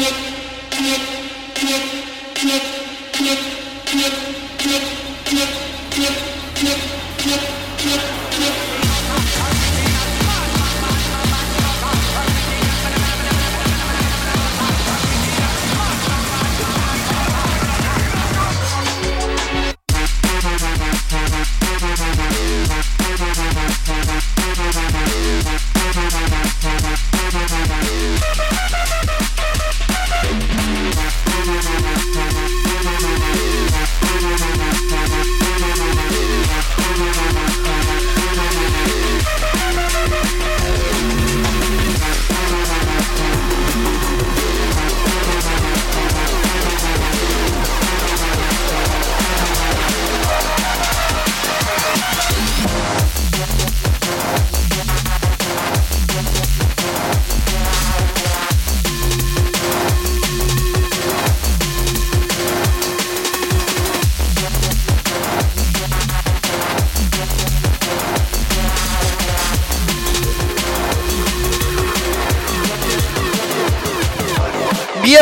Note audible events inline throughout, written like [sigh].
Thank you.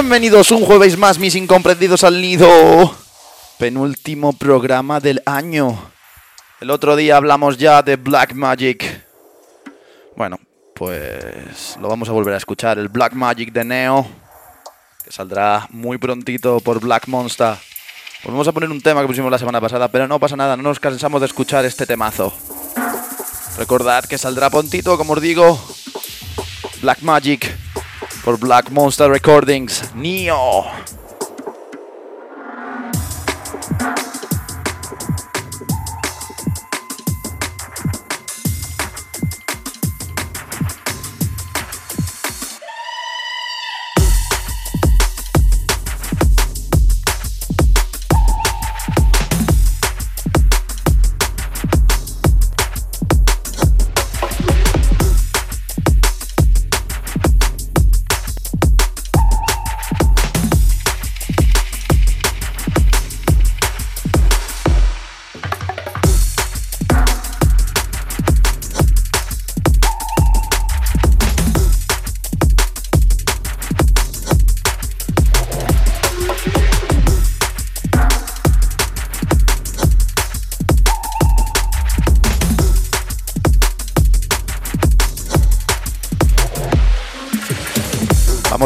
Bienvenidos un jueves más, mis incomprendidos al nido. Penúltimo programa del año. El otro día hablamos ya de Black Magic. Bueno, pues lo vamos a volver a escuchar. El Black Magic de Neo, que saldrá muy prontito por Black Monster. Volvemos a poner un tema que pusimos la semana pasada, pero no pasa nada, no nos cansamos de escuchar este temazo. Recordad que saldrá prontito, como os digo, Black Magic por Black Monster Recordings, Neo.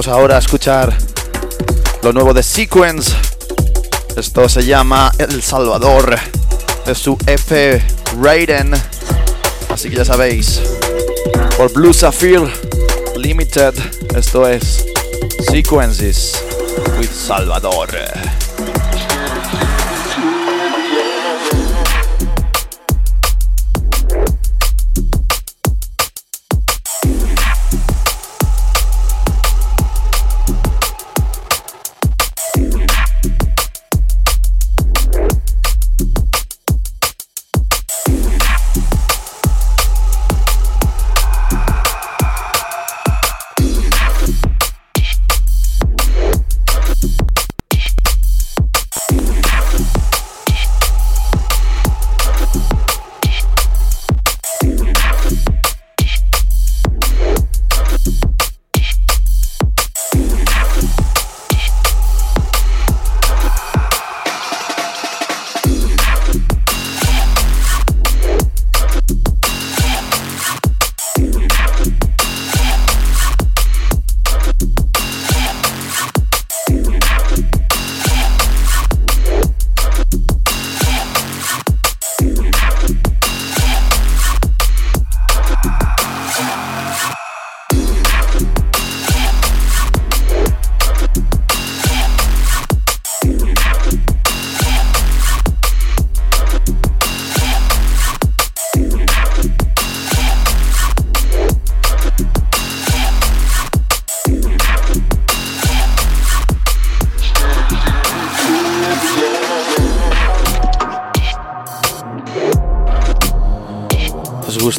Vamos ahora a escuchar lo nuevo de Sequence. Esto se llama El Salvador de su F Raiden. Así que ya sabéis, por Blue Sapphire Limited, esto es Sequences with Salvador.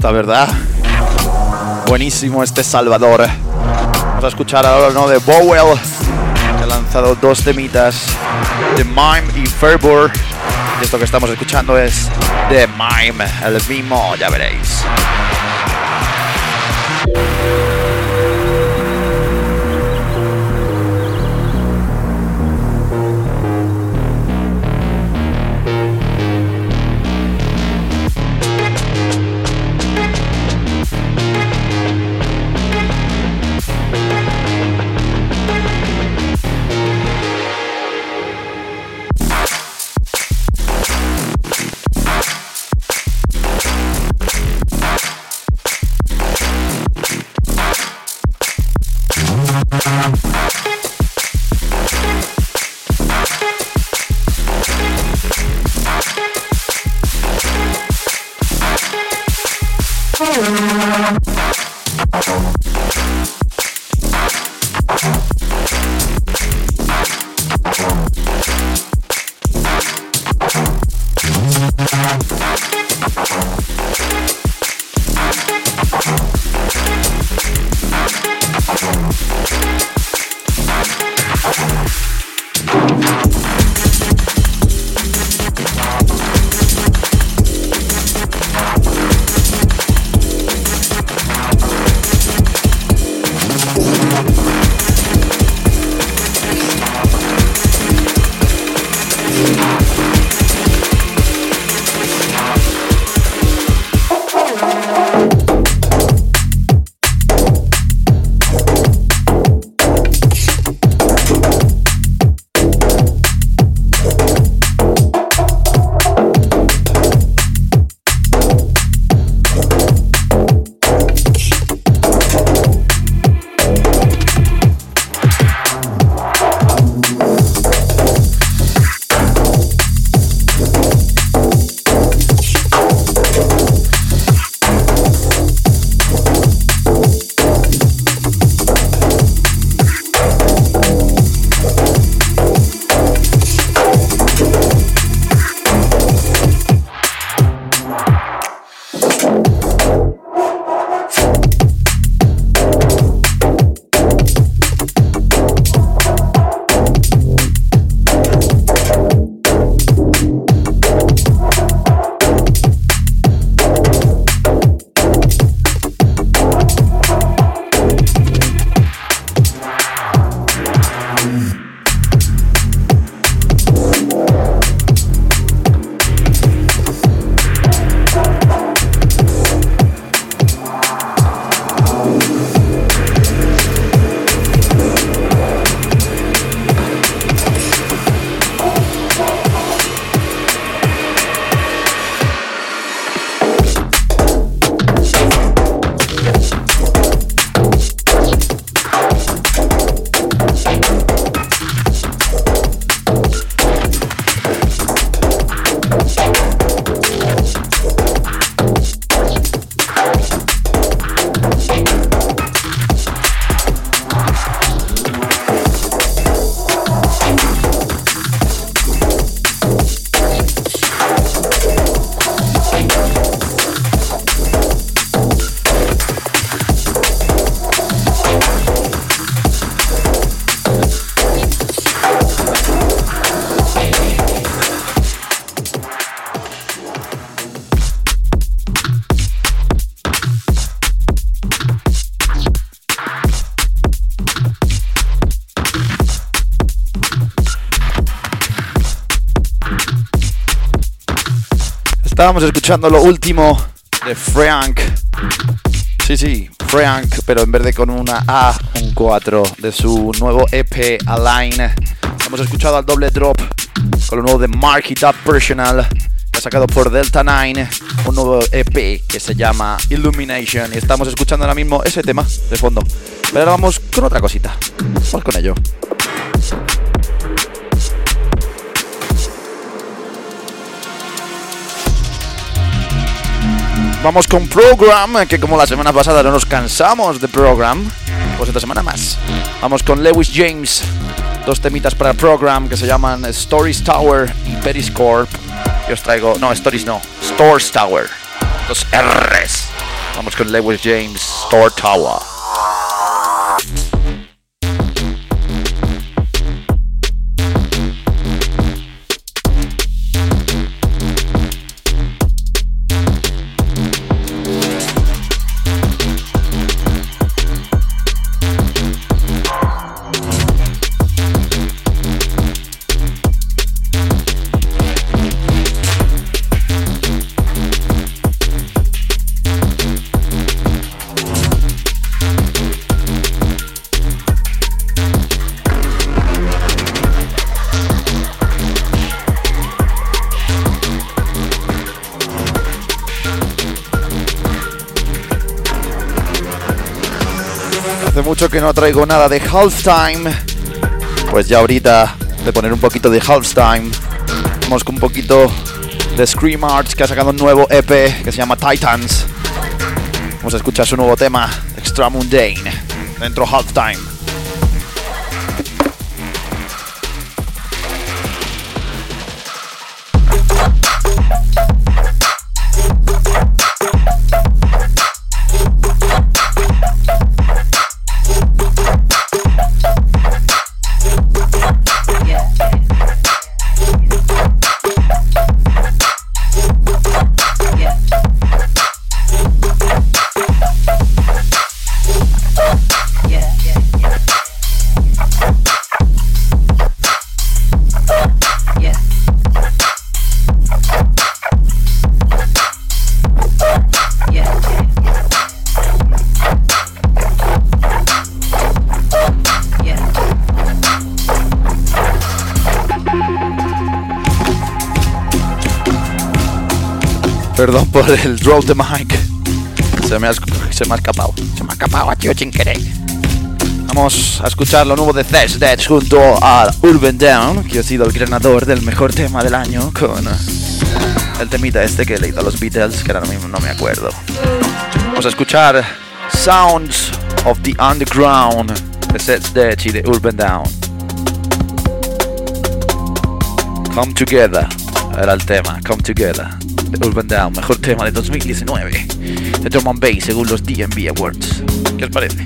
¿Verdad? Buenísimo este Salvador. Vamos a escuchar ahora ¿no? de Bowell, ha lanzado dos temitas, The Mime y Fervor. Esto que estamos escuchando es The Mime, el mismo, ya veréis. Estábamos escuchando lo último de Frank. Sí, sí, Frank, pero en vez de con una A, un 4 de su nuevo EP Align. Hemos escuchado al doble drop con lo nuevo de Mark It Up Personal, que ha sacado por Delta 9, un nuevo EP que se llama Illumination. Y estamos escuchando ahora mismo ese tema de fondo. Pero ahora vamos con otra cosita. Vamos con ello. Vamos con Program, que como la semana pasada no nos cansamos de Program, pues esta semana más. Vamos con Lewis James, dos temitas para Program que se llaman Stories Tower y Periscorp. Y os traigo, no, Stories no, Stores Tower, dos R's. Vamos con Lewis James, Store Tower. No traigo nada de Halftime. Pues ya ahorita de poner un poquito de Halftime. Vamos con un poquito de Scream Arts que ha sacado un nuevo EP que se llama Titans. Vamos a escuchar su nuevo tema, Extra Mundane, dentro Halftime. Drop de mic. Se me, ha, se me ha escapado. Se me ha escapado, tío, sin querer. Vamos a escuchar lo nuevo de Thesh Dead junto a Urban Down, que ha sido el ganador del mejor tema del año con el temita este que le hizo a los Beatles, que ahora mismo no me acuerdo. Vamos a escuchar Sounds of the Underground de Seth Dead y de Urban Down. Come Together era el tema, Come Together. Urban Down, mejor tema de 2019 de Drum and Bass según los DMV Awards. ¿Qué os parece?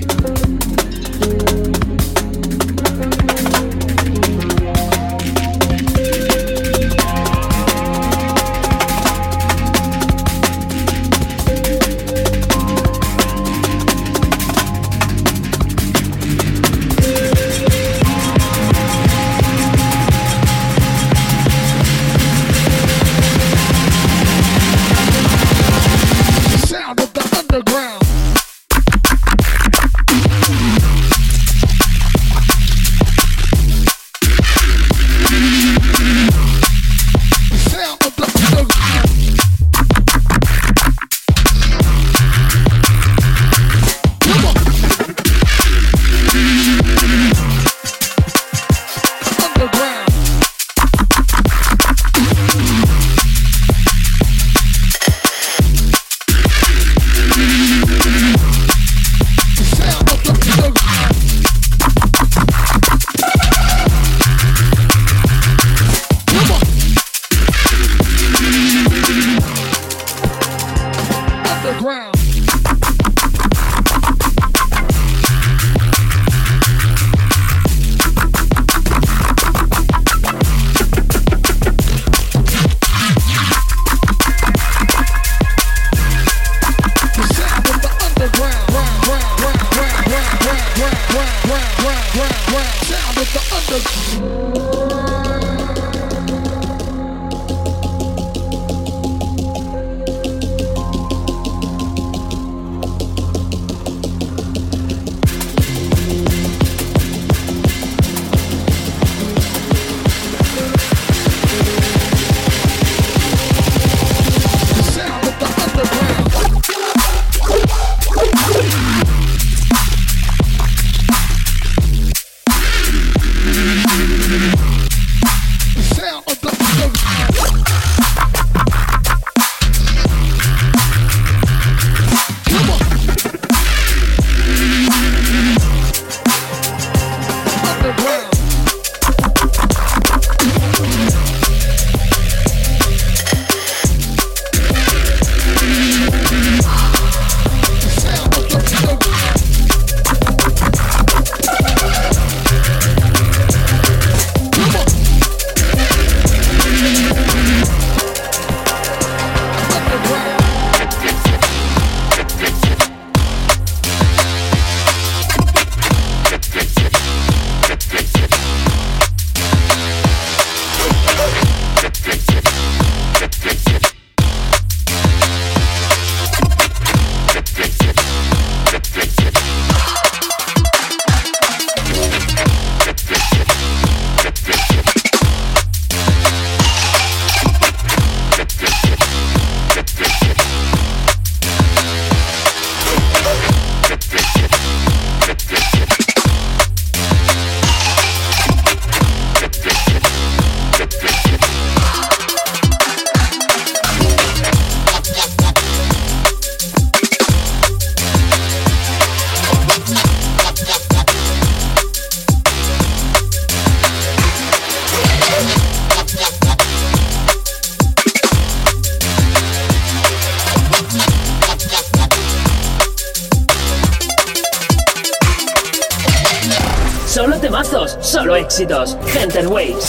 the ground.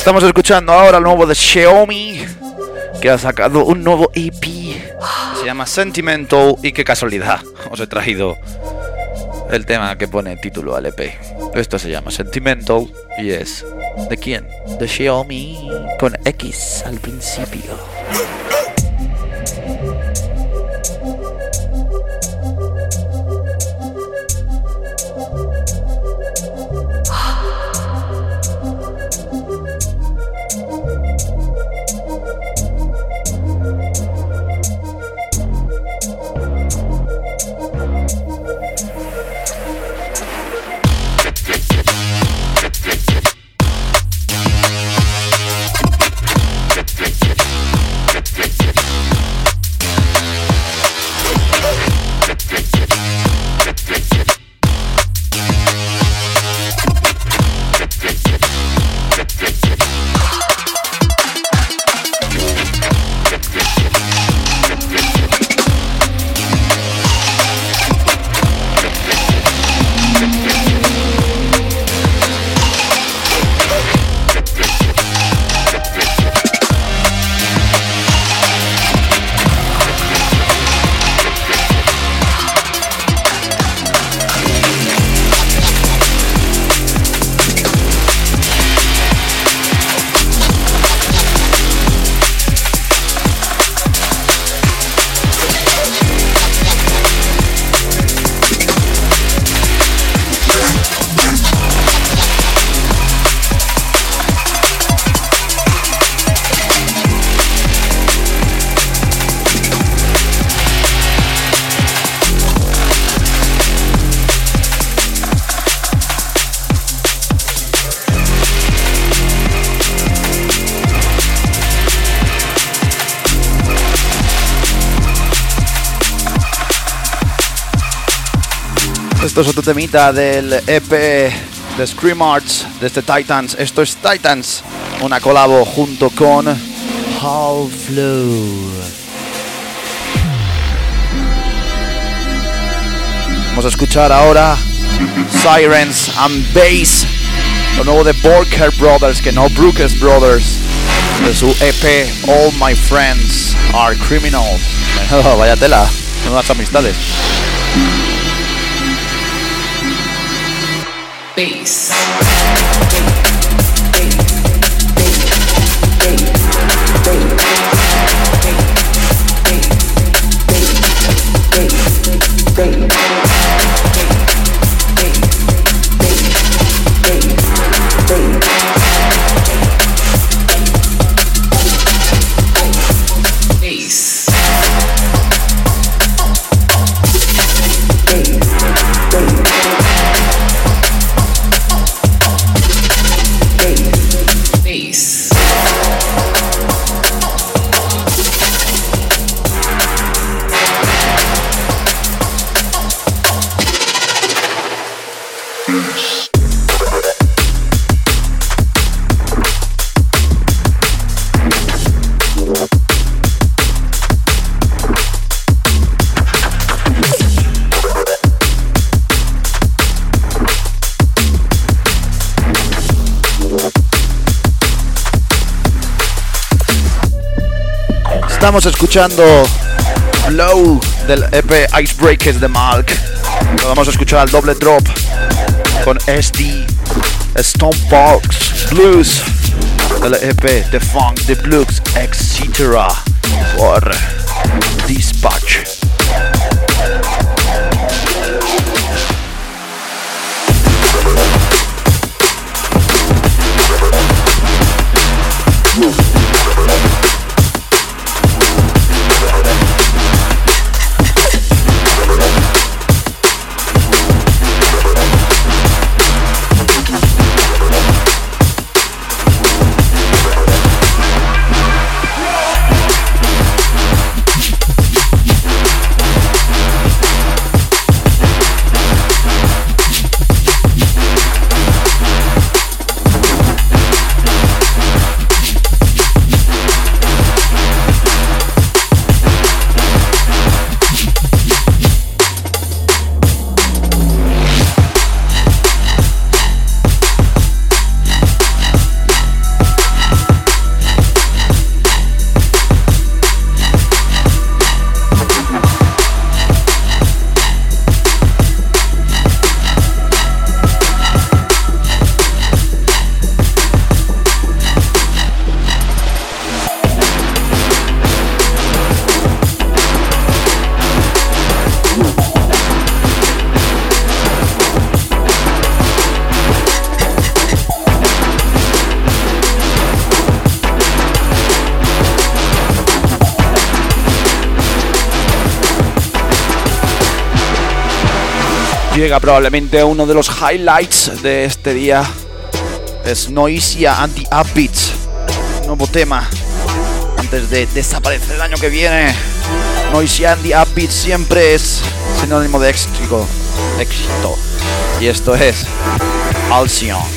Estamos escuchando ahora el nuevo de Xiaomi, que ha sacado un nuevo EP. Se llama Sentimental y qué casualidad, os he traído el tema que pone título al EP. Esto se llama Sentimental y es ¿de quién? De Xiaomi con X al principio. Esto es otro temita del EP de Scream Arts de este Titans. Esto es Titans, una colabo junto con Half Flow. Vamos a escuchar ahora Sirens and Bass, lo nuevo de Borker Brothers, que no Brookes Brothers, de su EP All My Friends Are Criminals. [laughs] Vaya tela, nuevas amistades. Bass. Estamos escuchando Flow del EP Icebreakers de Malk. Lo vamos a escuchar al doble drop con SD Stomebox Blues del EP The Funk, The Blues, etc. por Dispatch. Llega probablemente uno de los highlights de este día. Es Noisia Anti Upbeats, nuevo tema. Antes de desaparecer el año que viene, Noisia Anti Upbeats siempre es sinónimo de éxito. éxito. Y esto es Alcyon.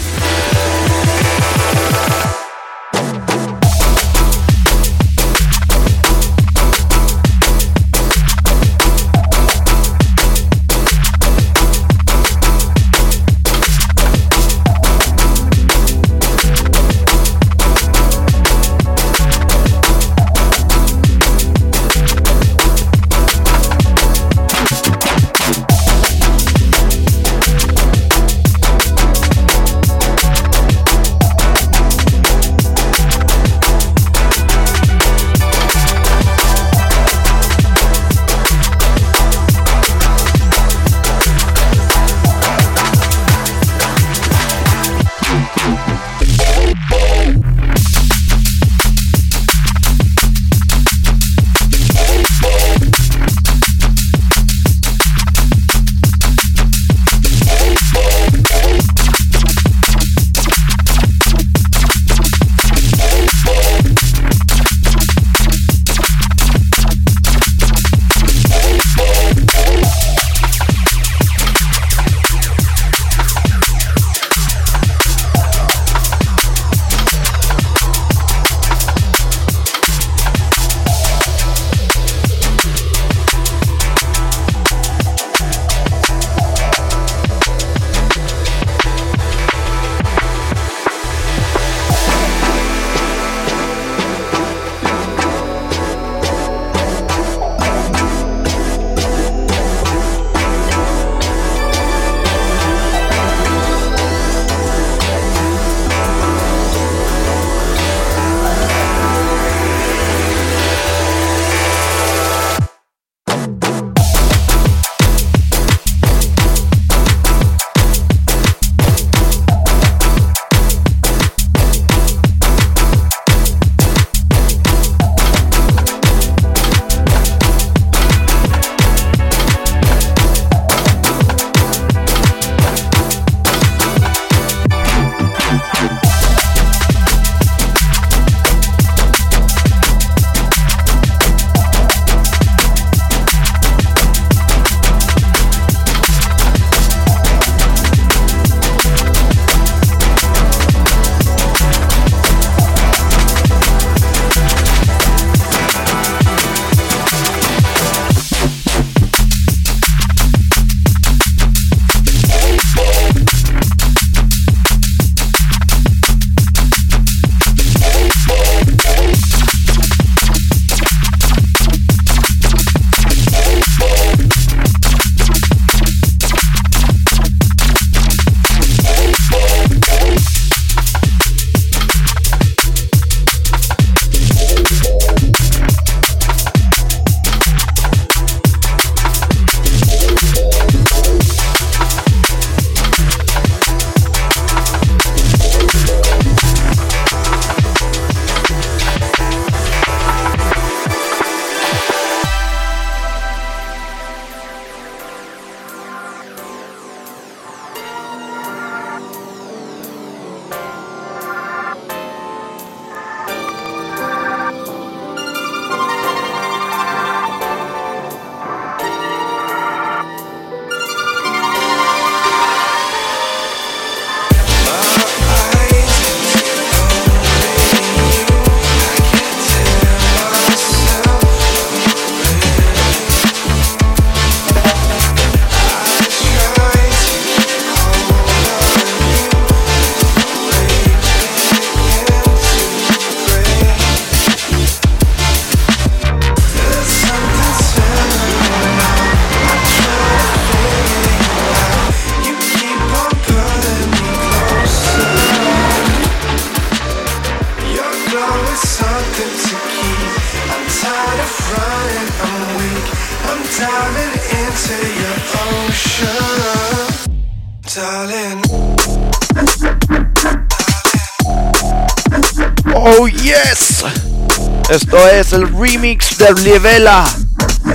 Esto es el remix de Livela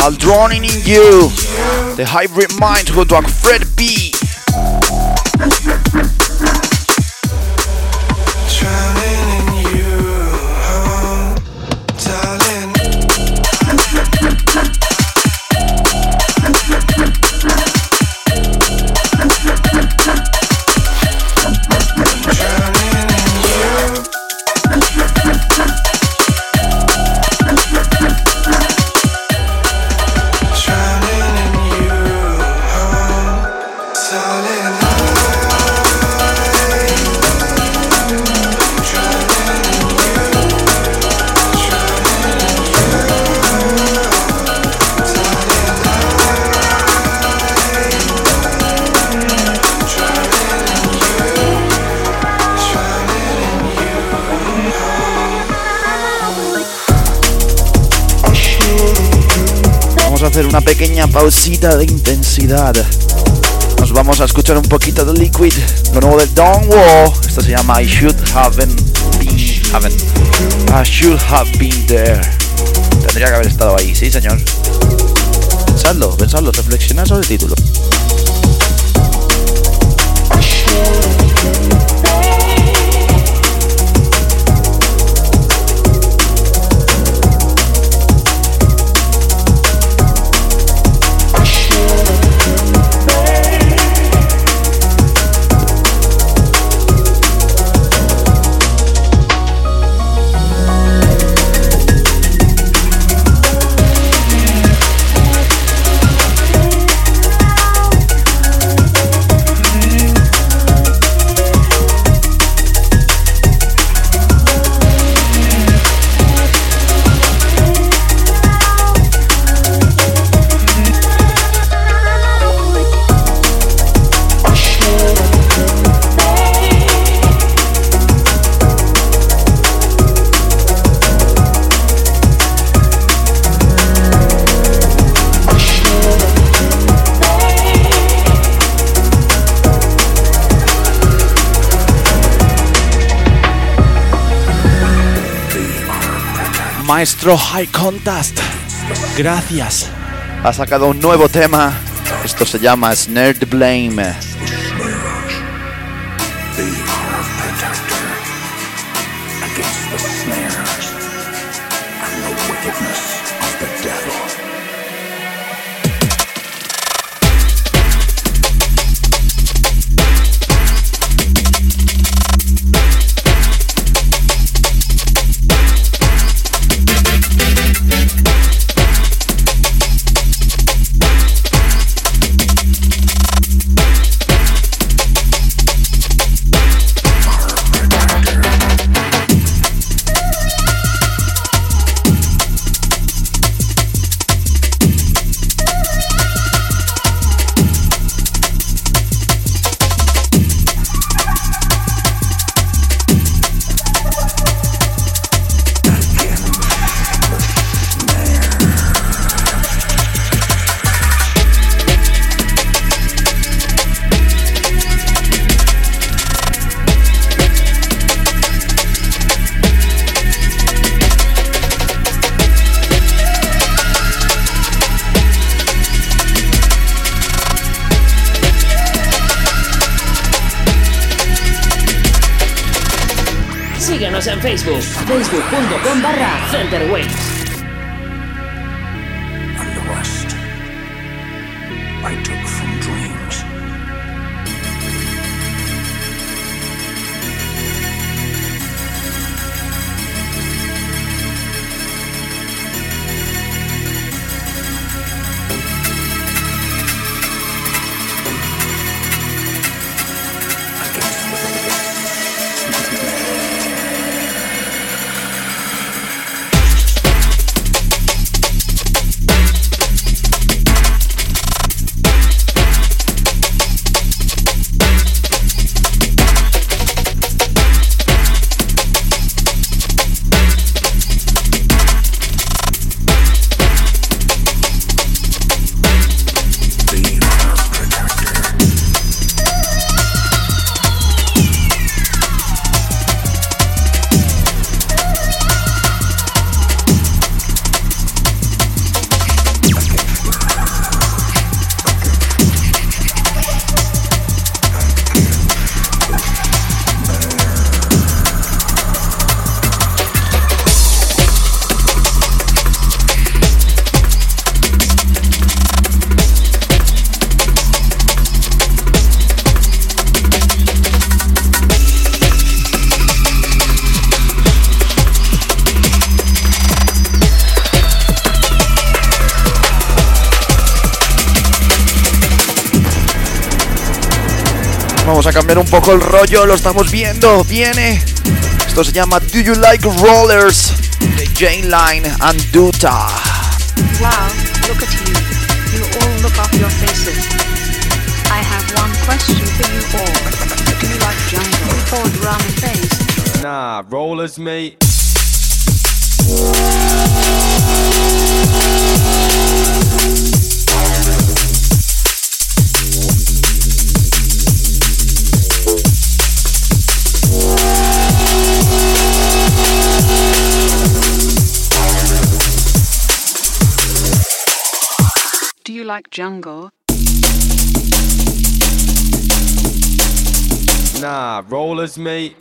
I'll drowning in you. The hybrid mind go to Fred B. pequeña pausita de intensidad. Nos vamos a escuchar un poquito de Liquid, lo nuevo de Don Wall. Esto se llama I Should Haven't Been haven't. I Should Have Been There. Tendría que haber estado ahí, sí señor. Pensadlo, pensadlo, reflexionad sobre el título. Maestro High Contest. Gracias. Ha sacado un nuevo tema. Esto se llama Snare Blame. facebook.com barra Center Waves. And the rest I took from dreams. El rollo, lo estamos viendo, viene. Esto se llama Do You Like Rollers de Jane Line and Duta. Wow, look at you. You all look off your faces. I have one question for you all. Do you like jungle or drum and bass? Nah, rollers, mate. Like jungle? Nah, rollers, mate.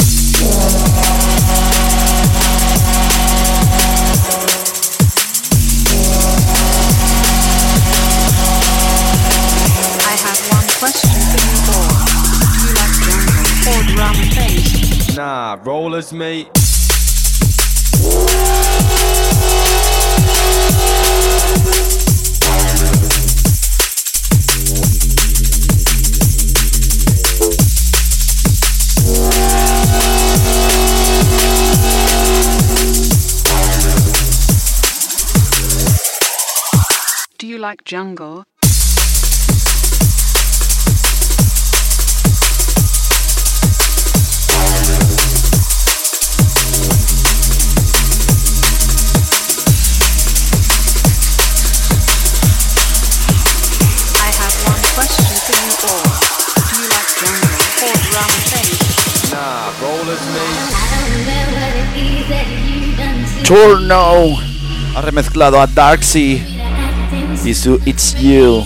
I have one rollers, mate. Turno ha remezclado a Darksea y su It's You.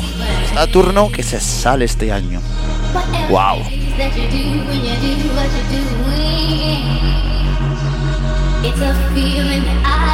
Saturno que se sale este año. Wow. It's a feeling I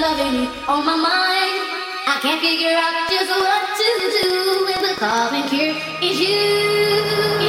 loving on my mind. I can't figure out just what to do with the cause and cure. It's you.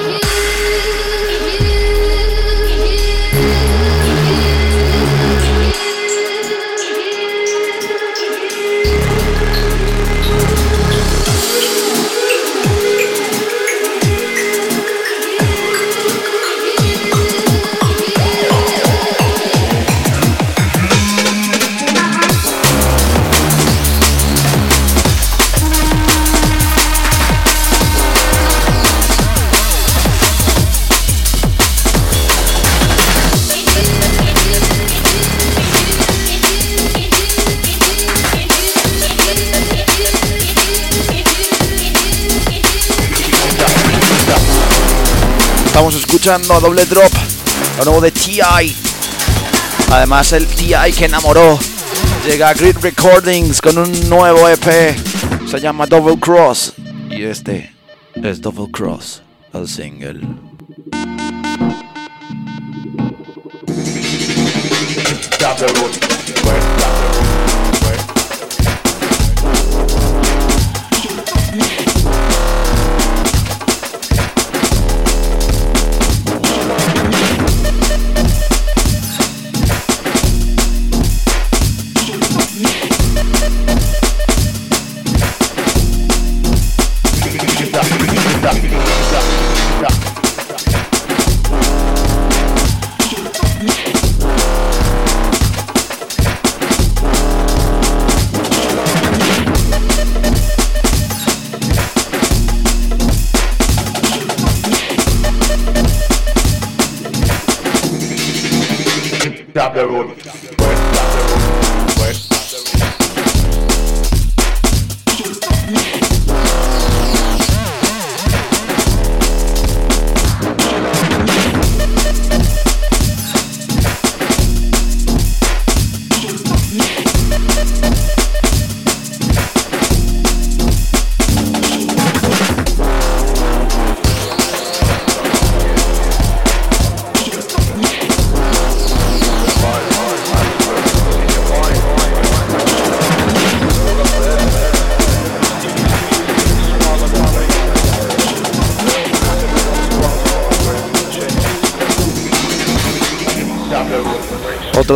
Escuchando doble drop, lo nuevo de TI. Además, el TI que enamoró. Llega a Grid Recordings con un nuevo EP. Se llama Double Cross. Y este es Double Cross el single. Euro.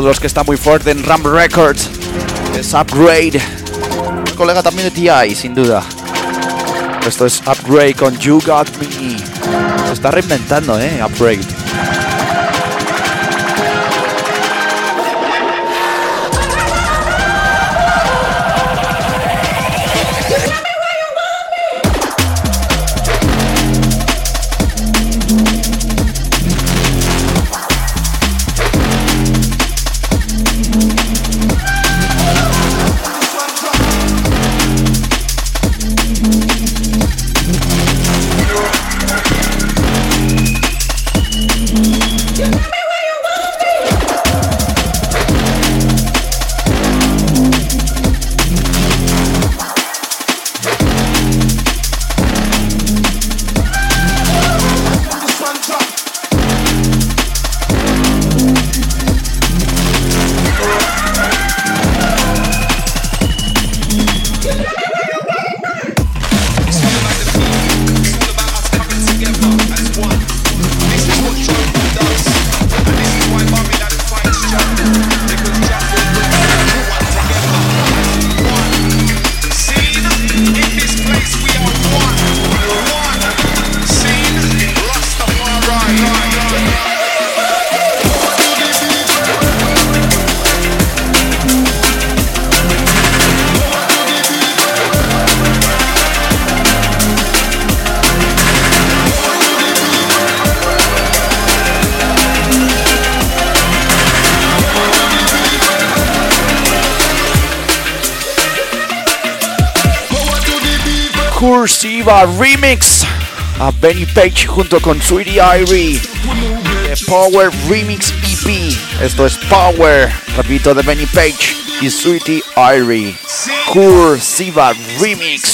Los que está muy fuerte en Ram Records es Upgrade. Un colega también de TI, sin duda. Esto es Upgrade con You Got Me. Se está reinventando, ¿eh? Upgrade. Cursiva Remix a Benny Page junto con Sweetie Irie. Power Remix EP. Esto es Power, repito, de Benny Page y Sweetie Irie. Cursiva Remix.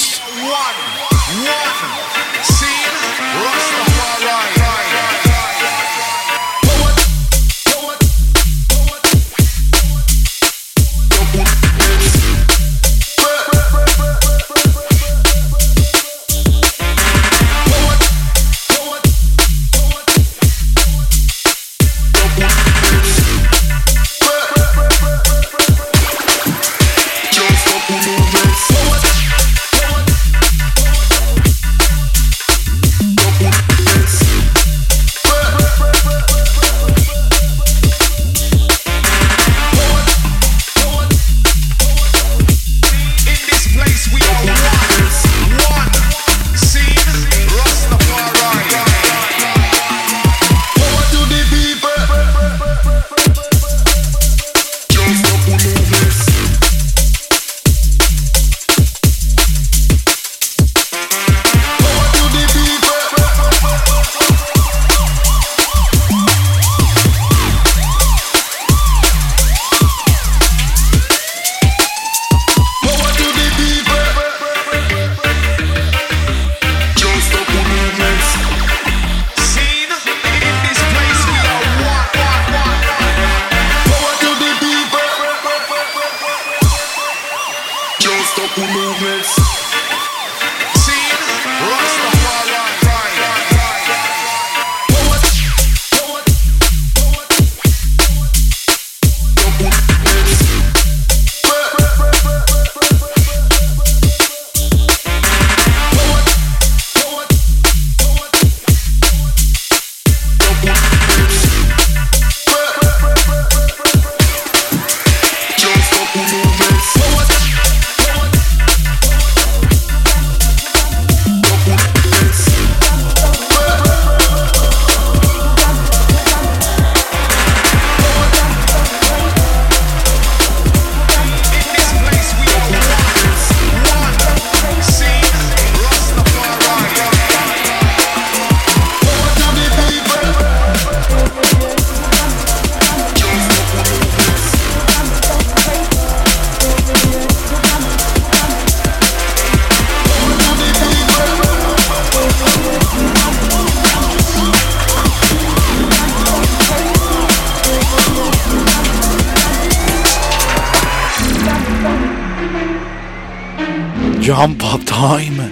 Jump Up Time.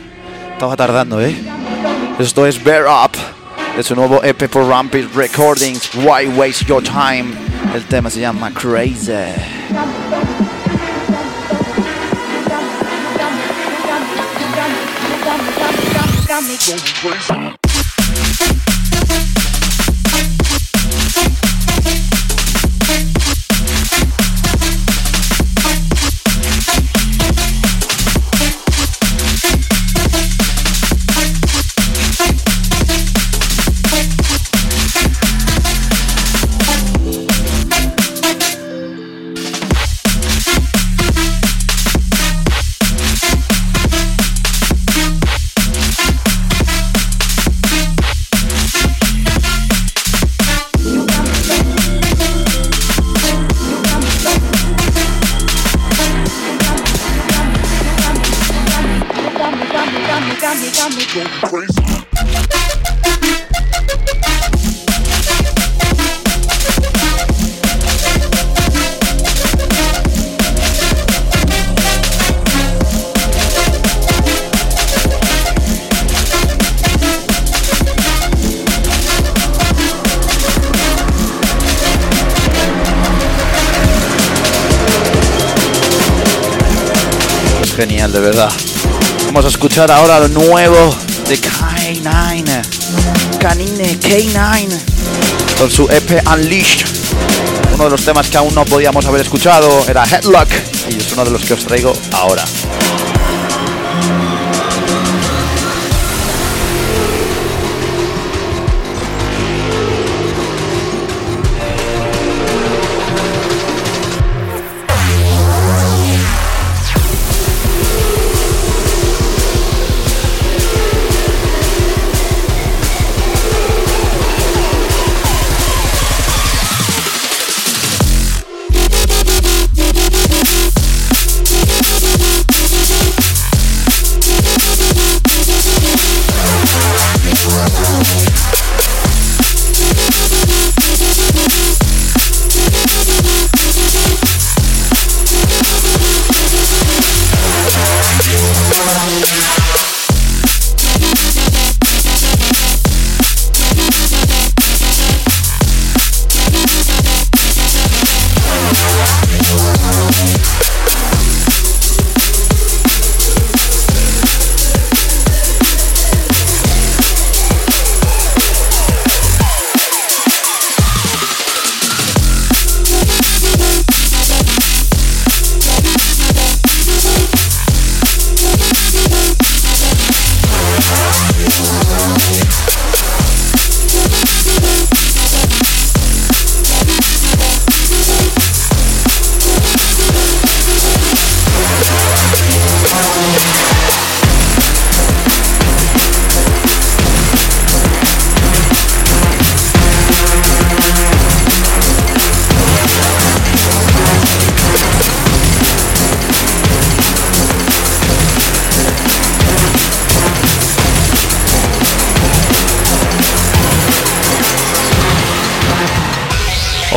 Estaba tardando, ¿eh? Esto es Bear Up. De su nuevo EP por Rampage Recordings. Why Waste Your Time? El tema se llama Crazy. Genial, de verdad. Vamos a escuchar ahora lo nuevo de K9. Canine K9. Con su EP Unleashed. Uno de los temas que aún no podíamos haber escuchado era Headlock. Y es uno de los que os traigo ahora.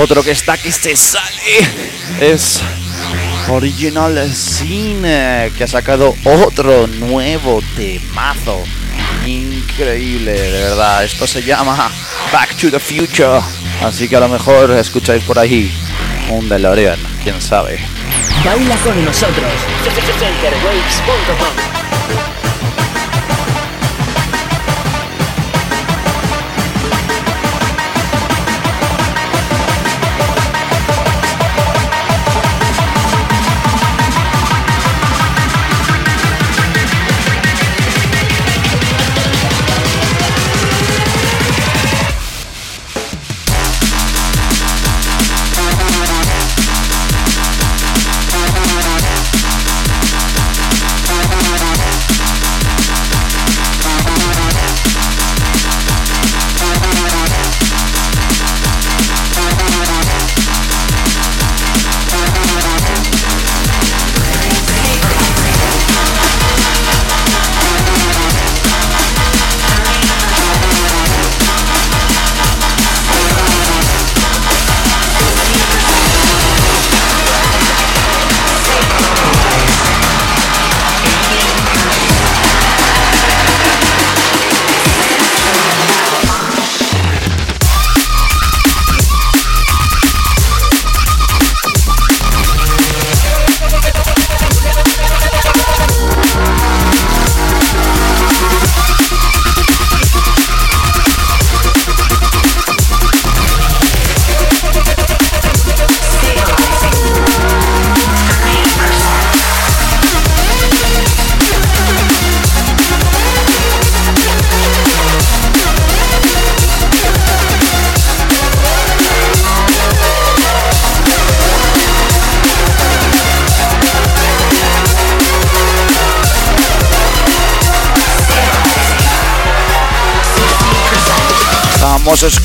Otro que está que se sale es Original Cine, que ha sacado otro nuevo temazo. Increíble, de verdad. Esto se llama Back to the Future. Así que a lo mejor escucháis por ahí un DeLorean, quién sabe. Baila con nosotros.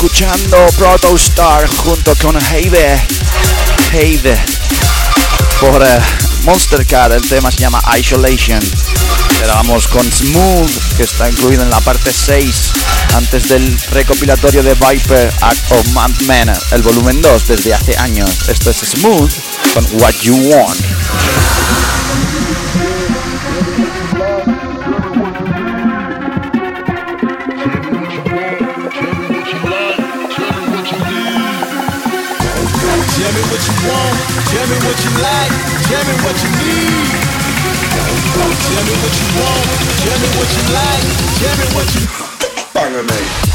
Escuchando Protostar junto con Heide. Heide. Por eh, Monster Cat, el tema se llama Isolation. Damos con Smooth, que está incluido en la parte 6, antes del recopilatorio de Viper Act of Madman, el volumen 2 desde hace años. Esto es Smooth con What You Want. Tell me what you like, tell me what you need. Tell me what you want, tell me what you like, tell me what you Banger me.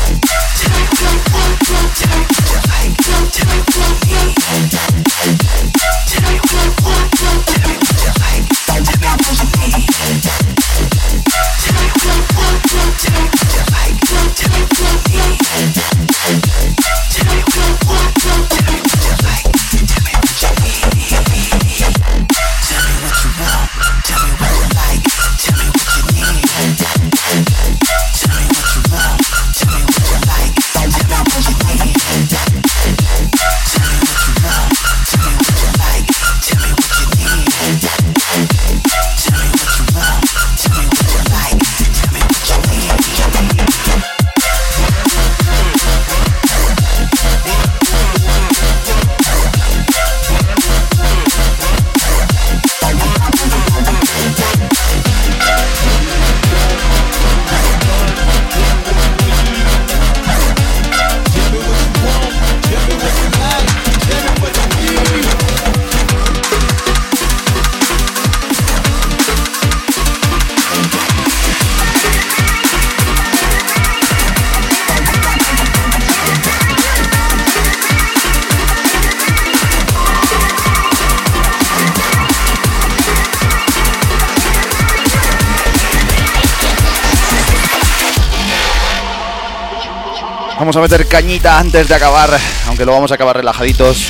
Vamos a meter cañita antes de acabar, aunque lo vamos a acabar relajaditos.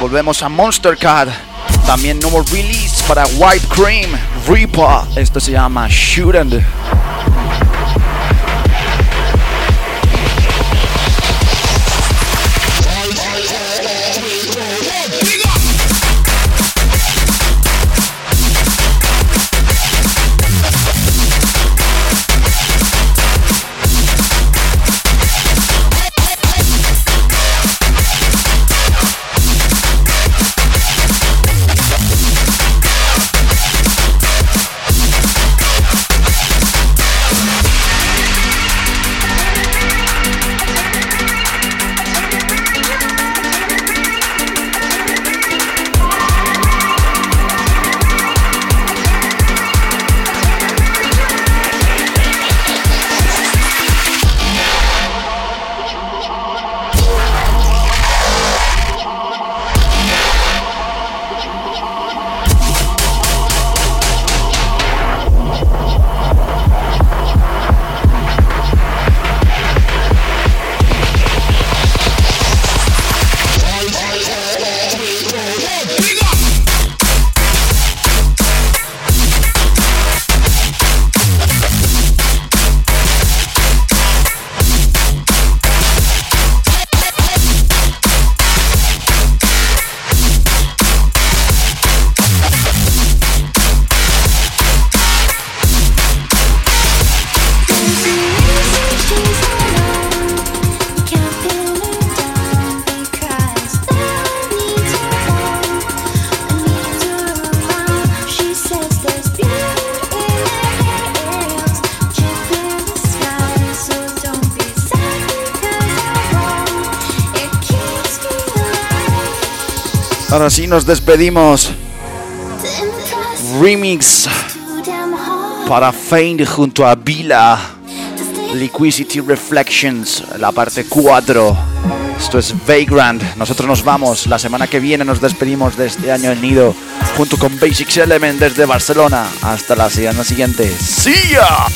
Volvemos a Monster Cat. También nuevo release para White Cream Reaper. Esto se llama Shooting. Ahora sí nos despedimos. Remix para Faint junto a Vila. Liquidity Reflections, la parte 4. Esto es Vagrant. Nosotros nos vamos. La semana que viene nos despedimos de este año en Nido junto con Basics Element desde Barcelona. Hasta la semana siguiente. ¡See ya!